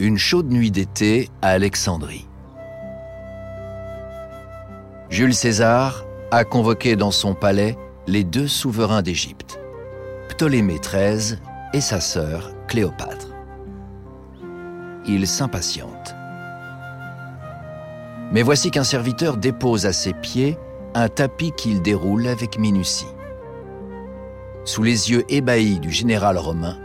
Une chaude nuit d'été à Alexandrie. Jules César a convoqué dans son palais les deux souverains d'Égypte, Ptolémée XIII et sa sœur Cléopâtre. Il s'impatiente. Mais voici qu'un serviteur dépose à ses pieds un tapis qu'il déroule avec minutie. Sous les yeux ébahis du général romain,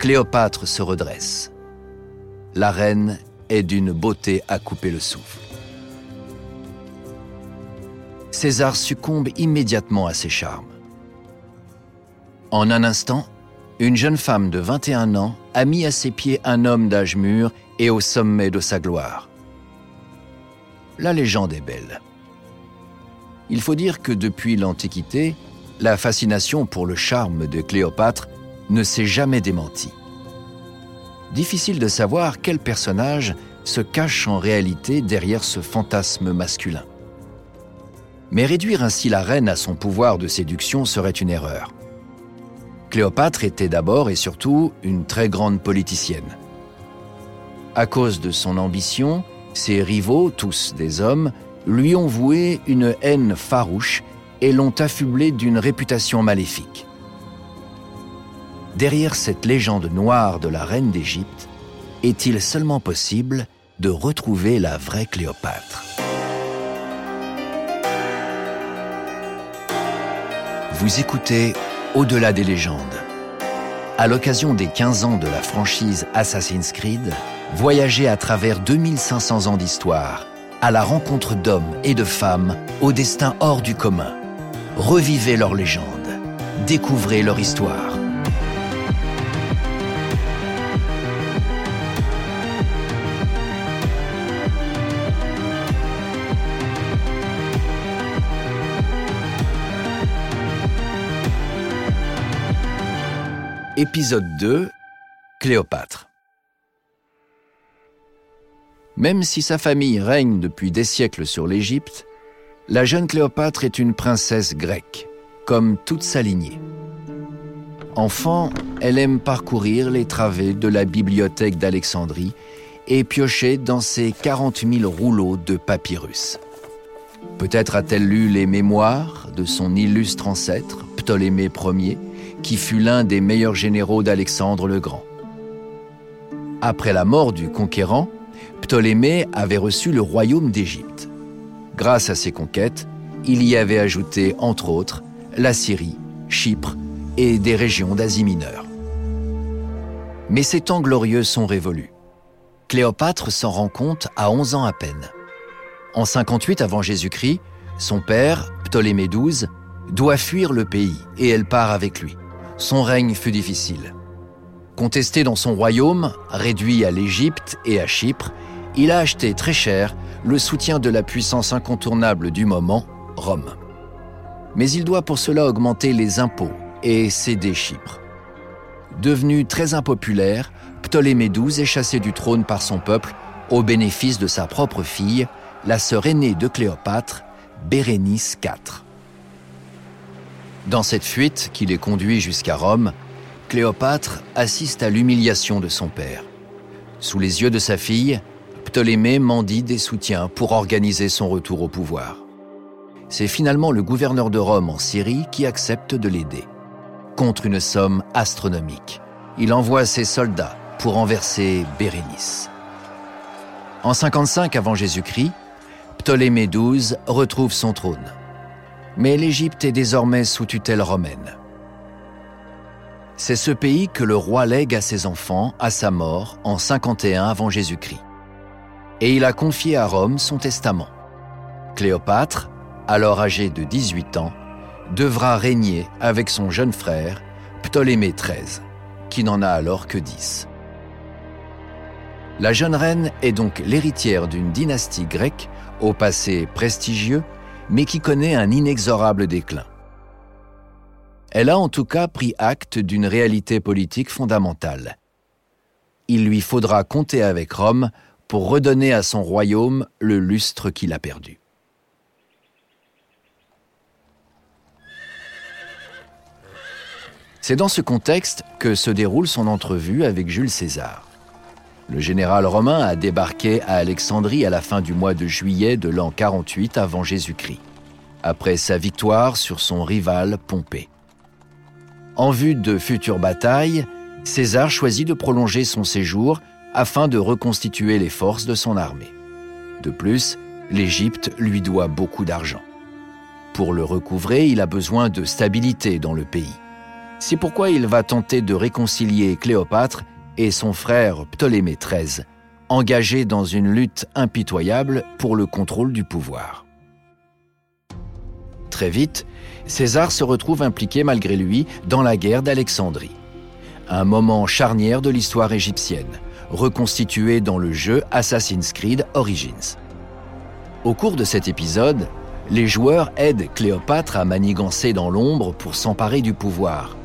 Cléopâtre se redresse. La reine est d'une beauté à couper le souffle. César succombe immédiatement à ses charmes. En un instant, une jeune femme de 21 ans a mis à ses pieds un homme d'âge mûr et au sommet de sa gloire. La légende est belle. Il faut dire que depuis l'Antiquité, la fascination pour le charme de Cléopâtre ne s'est jamais démentie. Difficile de savoir quel personnage se cache en réalité derrière ce fantasme masculin. Mais réduire ainsi la reine à son pouvoir de séduction serait une erreur. Cléopâtre était d'abord et surtout une très grande politicienne. À cause de son ambition, ses rivaux, tous des hommes, lui ont voué une haine farouche et l'ont affublé d'une réputation maléfique. Derrière cette légende noire de la reine d'Égypte, est-il seulement possible de retrouver la vraie Cléopâtre? Vous écoutez Au-delà des légendes. À l'occasion des 15 ans de la franchise Assassin's Creed, voyagez à travers 2500 ans d'histoire, à la rencontre d'hommes et de femmes au destin hors du commun. Revivez leur légende, découvrez leur histoire. Épisode 2 Cléopâtre Même si sa famille règne depuis des siècles sur l'Égypte, la jeune Cléopâtre est une princesse grecque, comme toute sa lignée. Enfant, elle aime parcourir les travées de la bibliothèque d'Alexandrie et piocher dans ses 40 000 rouleaux de papyrus. Peut-être a-t-elle lu les mémoires de son illustre ancêtre, Ptolémée Ier, qui fut l'un des meilleurs généraux d'Alexandre le Grand. Après la mort du conquérant, Ptolémée avait reçu le royaume d'Égypte. Grâce à ses conquêtes, il y avait ajouté, entre autres, la Syrie, Chypre et des régions d'Asie mineure. Mais ces temps glorieux sont révolus. Cléopâtre s'en rend compte à 11 ans à peine. En 58 avant Jésus-Christ, son père, Ptolémée XII, doit fuir le pays et elle part avec lui son règne fut difficile. Contesté dans son royaume, réduit à l'Égypte et à Chypre, il a acheté très cher le soutien de la puissance incontournable du moment, Rome. Mais il doit pour cela augmenter les impôts et céder Chypre. Devenu très impopulaire, Ptolémée XII est chassé du trône par son peuple au bénéfice de sa propre fille, la sœur aînée de Cléopâtre, Bérénice IV. Dans cette fuite qui les conduit jusqu'à Rome, Cléopâtre assiste à l'humiliation de son père. Sous les yeux de sa fille, Ptolémée mendie des soutiens pour organiser son retour au pouvoir. C'est finalement le gouverneur de Rome en Syrie qui accepte de l'aider, contre une somme astronomique. Il envoie ses soldats pour renverser Bérénice. En 55 avant Jésus-Christ, Ptolémée XII retrouve son trône mais l'Égypte est désormais sous tutelle romaine. C'est ce pays que le roi lègue à ses enfants à sa mort en 51 avant Jésus-Christ. Et il a confié à Rome son testament. Cléopâtre, alors âgée de 18 ans, devra régner avec son jeune frère, Ptolémée XIII, qui n'en a alors que 10. La jeune reine est donc l'héritière d'une dynastie grecque au passé prestigieux mais qui connaît un inexorable déclin. Elle a en tout cas pris acte d'une réalité politique fondamentale. Il lui faudra compter avec Rome pour redonner à son royaume le lustre qu'il a perdu. C'est dans ce contexte que se déroule son entrevue avec Jules César. Le général romain a débarqué à Alexandrie à la fin du mois de juillet de l'an 48 avant Jésus-Christ, après sa victoire sur son rival Pompée. En vue de futures batailles, César choisit de prolonger son séjour afin de reconstituer les forces de son armée. De plus, l'Égypte lui doit beaucoup d'argent. Pour le recouvrer, il a besoin de stabilité dans le pays. C'est pourquoi il va tenter de réconcilier Cléopâtre et son frère Ptolémée XIII, engagés dans une lutte impitoyable pour le contrôle du pouvoir. Très vite, César se retrouve impliqué malgré lui dans la guerre d'Alexandrie. Un moment charnière de l'histoire égyptienne, reconstitué dans le jeu Assassin's Creed Origins. Au cours de cet épisode, les joueurs aident Cléopâtre à manigancer dans l'ombre pour s'emparer du pouvoir.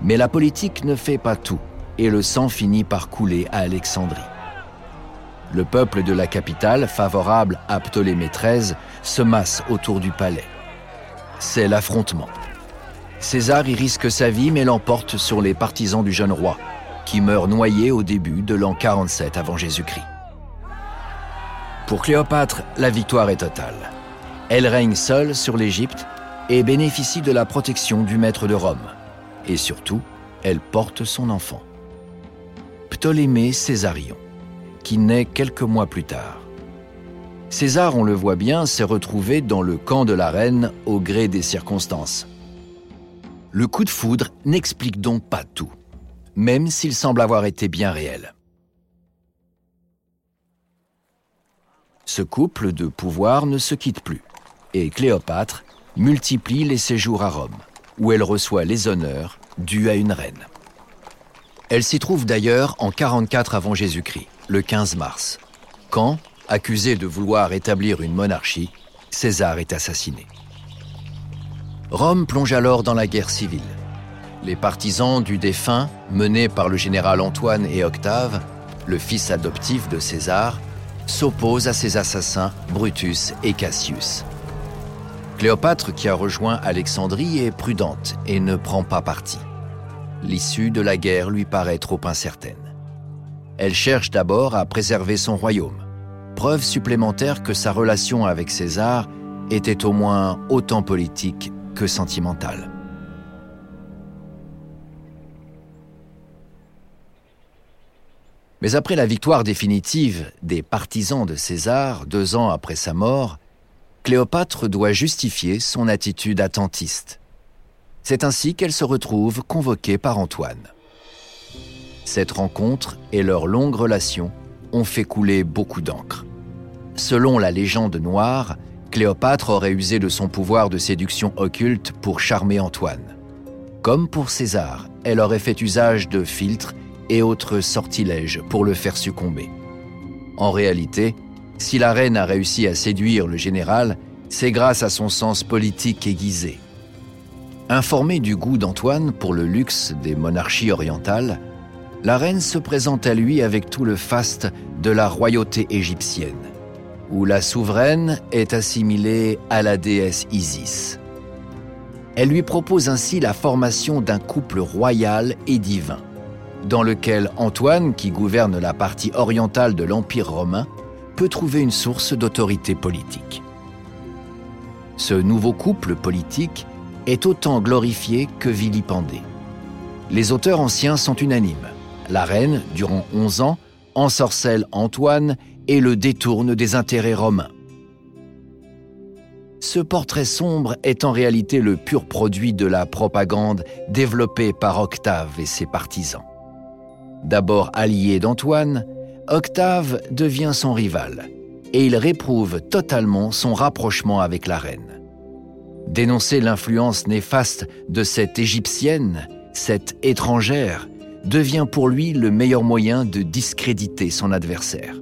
Mais la politique ne fait pas tout et le sang finit par couler à Alexandrie. Le peuple de la capitale, favorable à Ptolémée XIII, se masse autour du palais. C'est l'affrontement. César y risque sa vie mais l'emporte sur les partisans du jeune roi, qui meurt noyé au début de l'an 47 avant Jésus-Christ. Pour Cléopâtre, la victoire est totale. Elle règne seule sur l'Égypte et bénéficie de la protection du maître de Rome. Et surtout, elle porte son enfant. Ptolémée Césarion, qui naît quelques mois plus tard. César, on le voit bien, s'est retrouvé dans le camp de la reine au gré des circonstances. Le coup de foudre n'explique donc pas tout, même s'il semble avoir été bien réel. Ce couple de pouvoir ne se quitte plus, et Cléopâtre multiplie les séjours à Rome, où elle reçoit les honneurs dus à une reine. Elle s'y trouve d'ailleurs en 44 avant Jésus-Christ, le 15 mars, quand, accusé de vouloir établir une monarchie, César est assassiné. Rome plonge alors dans la guerre civile. Les partisans du défunt, menés par le général Antoine et Octave, le fils adoptif de César, s'opposent à ses assassins Brutus et Cassius. Cléopâtre, qui a rejoint Alexandrie, est prudente et ne prend pas parti l'issue de la guerre lui paraît trop incertaine. Elle cherche d'abord à préserver son royaume, preuve supplémentaire que sa relation avec César était au moins autant politique que sentimentale. Mais après la victoire définitive des partisans de César, deux ans après sa mort, Cléopâtre doit justifier son attitude attentiste. C'est ainsi qu'elle se retrouve convoquée par Antoine. Cette rencontre et leur longue relation ont fait couler beaucoup d'encre. Selon la légende noire, Cléopâtre aurait usé de son pouvoir de séduction occulte pour charmer Antoine. Comme pour César, elle aurait fait usage de filtres et autres sortilèges pour le faire succomber. En réalité, si la reine a réussi à séduire le général, c'est grâce à son sens politique aiguisé. Informée du goût d'Antoine pour le luxe des monarchies orientales, la reine se présente à lui avec tout le faste de la royauté égyptienne, où la souveraine est assimilée à la déesse Isis. Elle lui propose ainsi la formation d'un couple royal et divin, dans lequel Antoine, qui gouverne la partie orientale de l'Empire romain, peut trouver une source d'autorité politique. Ce nouveau couple politique est autant glorifié que vilipendé. Les auteurs anciens sont unanimes. La reine, durant 11 ans, ensorcelle Antoine et le détourne des intérêts romains. Ce portrait sombre est en réalité le pur produit de la propagande développée par Octave et ses partisans. D'abord allié d'Antoine, Octave devient son rival et il réprouve totalement son rapprochement avec la reine. Dénoncer l'influence néfaste de cette Égyptienne, cette étrangère, devient pour lui le meilleur moyen de discréditer son adversaire.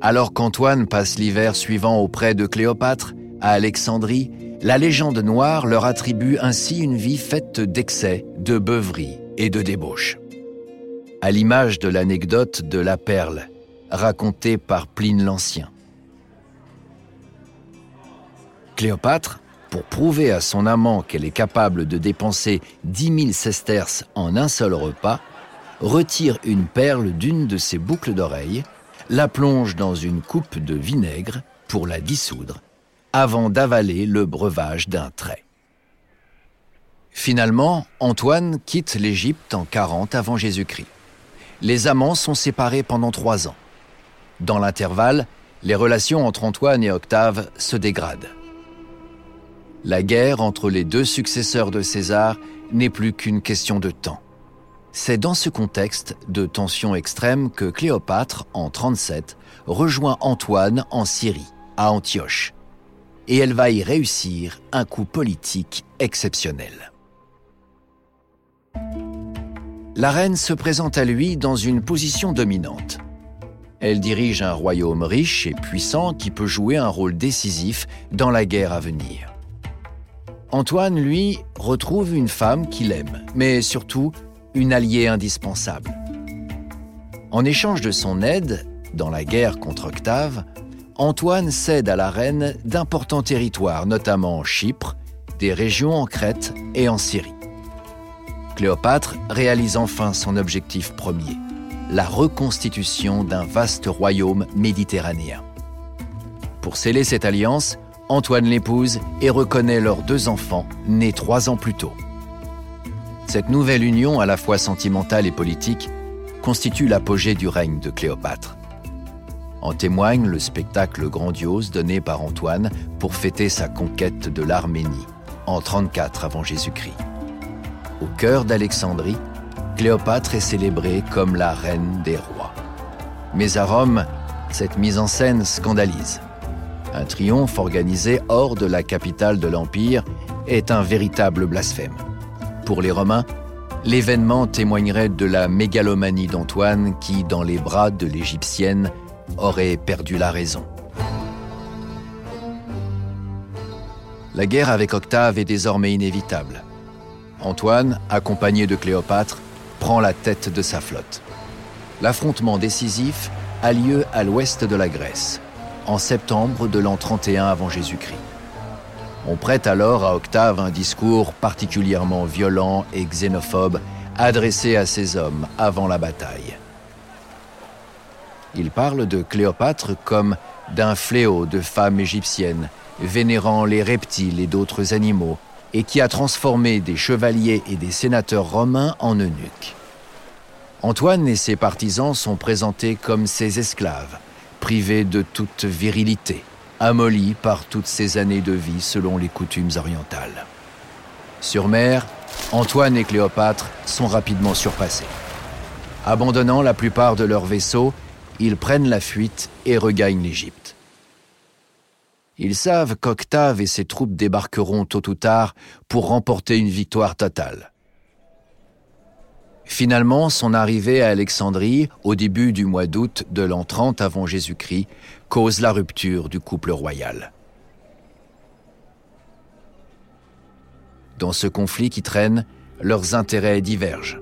Alors qu'Antoine passe l'hiver suivant auprès de Cléopâtre, à Alexandrie, la légende noire leur attribue ainsi une vie faite d'excès, de beuverie et de débauche. À l'image de l'anecdote de la perle, racontée par Pline l'Ancien. Cléopâtre, pour prouver à son amant qu'elle est capable de dépenser 10 000 sesterces en un seul repas, retire une perle d'une de ses boucles d'oreilles, la plonge dans une coupe de vinaigre pour la dissoudre, avant d'avaler le breuvage d'un trait. Finalement, Antoine quitte l'Égypte en 40 avant Jésus-Christ. Les amants sont séparés pendant trois ans. Dans l'intervalle, les relations entre Antoine et Octave se dégradent. La guerre entre les deux successeurs de César n'est plus qu'une question de temps. C'est dans ce contexte de tension extrême que Cléopâtre, en 37, rejoint Antoine en Syrie, à Antioche. Et elle va y réussir un coup politique exceptionnel. La reine se présente à lui dans une position dominante. Elle dirige un royaume riche et puissant qui peut jouer un rôle décisif dans la guerre à venir. Antoine, lui, retrouve une femme qu'il aime, mais surtout une alliée indispensable. En échange de son aide, dans la guerre contre Octave, Antoine cède à la reine d'importants territoires, notamment Chypre, des régions en Crète et en Syrie. Cléopâtre réalise enfin son objectif premier, la reconstitution d'un vaste royaume méditerranéen. Pour sceller cette alliance, Antoine l'épouse et reconnaît leurs deux enfants, nés trois ans plus tôt. Cette nouvelle union, à la fois sentimentale et politique, constitue l'apogée du règne de Cléopâtre. En témoigne le spectacle grandiose donné par Antoine pour fêter sa conquête de l'Arménie en 34 avant Jésus-Christ. Au cœur d'Alexandrie, Cléopâtre est célébrée comme la reine des rois. Mais à Rome, cette mise en scène scandalise. Un triomphe organisé hors de la capitale de l'Empire est un véritable blasphème. Pour les Romains, l'événement témoignerait de la mégalomanie d'Antoine qui, dans les bras de l'Égyptienne, aurait perdu la raison. La guerre avec Octave est désormais inévitable. Antoine, accompagné de Cléopâtre, prend la tête de sa flotte. L'affrontement décisif a lieu à l'ouest de la Grèce, en septembre de l'an 31 avant Jésus-Christ. On prête alors à Octave un discours particulièrement violent et xénophobe adressé à ses hommes avant la bataille. Il parle de Cléopâtre comme d'un fléau de femme égyptienne, vénérant les reptiles et d'autres animaux, et qui a transformé des chevaliers et des sénateurs romains en eunuques. Antoine et ses partisans sont présentés comme ses esclaves, privés de toute virilité amolli par toutes ces années de vie selon les coutumes orientales. Sur mer, Antoine et Cléopâtre sont rapidement surpassés. Abandonnant la plupart de leurs vaisseaux, ils prennent la fuite et regagnent l'Égypte. Ils savent qu'Octave et ses troupes débarqueront tôt ou tard pour remporter une victoire totale. Finalement, son arrivée à Alexandrie, au début du mois d'août de l'an 30 avant Jésus-Christ, cause la rupture du couple royal. Dans ce conflit qui traîne, leurs intérêts divergent.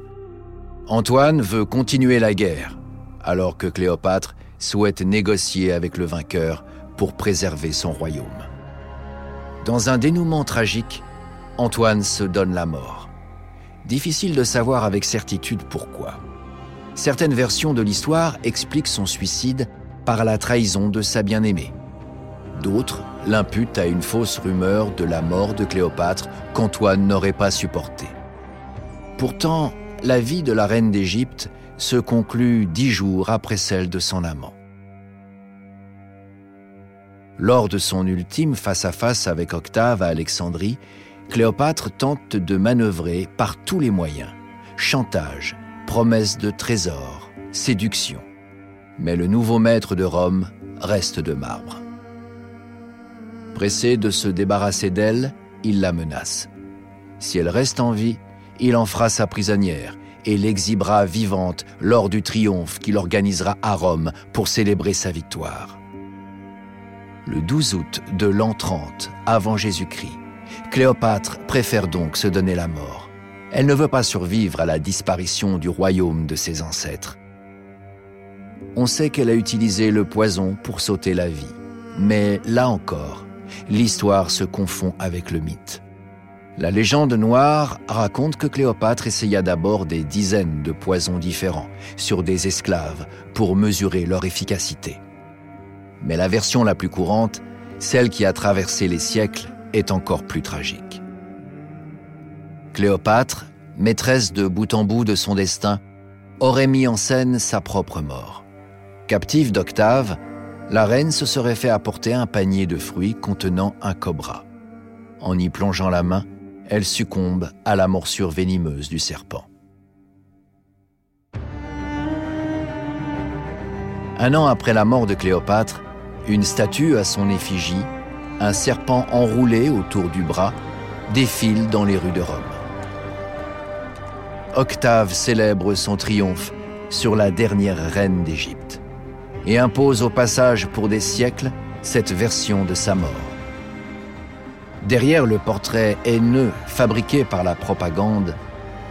Antoine veut continuer la guerre, alors que Cléopâtre souhaite négocier avec le vainqueur pour préserver son royaume. Dans un dénouement tragique, Antoine se donne la mort. Difficile de savoir avec certitude pourquoi. Certaines versions de l'histoire expliquent son suicide par la trahison de sa bien-aimée. D'autres l'imputent à une fausse rumeur de la mort de Cléopâtre qu'Antoine n'aurait pas supportée. Pourtant, la vie de la reine d'Égypte se conclut dix jours après celle de son amant. Lors de son ultime face-à-face -face avec Octave à Alexandrie, Cléopâtre tente de manœuvrer par tous les moyens. Chantage, promesse de trésors, séduction. Mais le nouveau maître de Rome reste de marbre. Pressé de se débarrasser d'elle, il la menace. Si elle reste en vie, il en fera sa prisonnière et l'exhibera vivante lors du triomphe qu'il organisera à Rome pour célébrer sa victoire. Le 12 août de l'an 30 avant Jésus-Christ, Cléopâtre préfère donc se donner la mort. Elle ne veut pas survivre à la disparition du royaume de ses ancêtres. On sait qu'elle a utilisé le poison pour sauter la vie. Mais là encore, l'histoire se confond avec le mythe. La légende noire raconte que Cléopâtre essaya d'abord des dizaines de poisons différents sur des esclaves pour mesurer leur efficacité. Mais la version la plus courante, celle qui a traversé les siècles, est encore plus tragique. Cléopâtre, maîtresse de bout en bout de son destin, aurait mis en scène sa propre mort. Captive d'Octave, la reine se serait fait apporter un panier de fruits contenant un cobra. En y plongeant la main, elle succombe à la morsure venimeuse du serpent. Un an après la mort de Cléopâtre, une statue à son effigie, un serpent enroulé autour du bras, défile dans les rues de Rome. Octave célèbre son triomphe sur la dernière reine d'Égypte et impose au passage pour des siècles cette version de sa mort. Derrière le portrait haineux fabriqué par la propagande,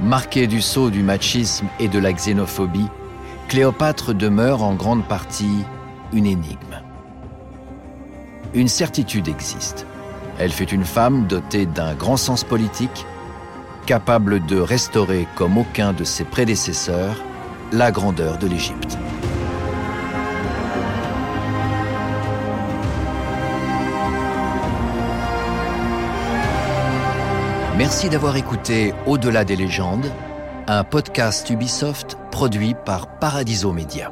marqué du sceau du machisme et de la xénophobie, Cléopâtre demeure en grande partie une énigme. Une certitude existe. Elle fut une femme dotée d'un grand sens politique, capable de restaurer comme aucun de ses prédécesseurs la grandeur de l'Égypte. Merci d'avoir écouté Au-delà des légendes, un podcast Ubisoft produit par Paradiso Media.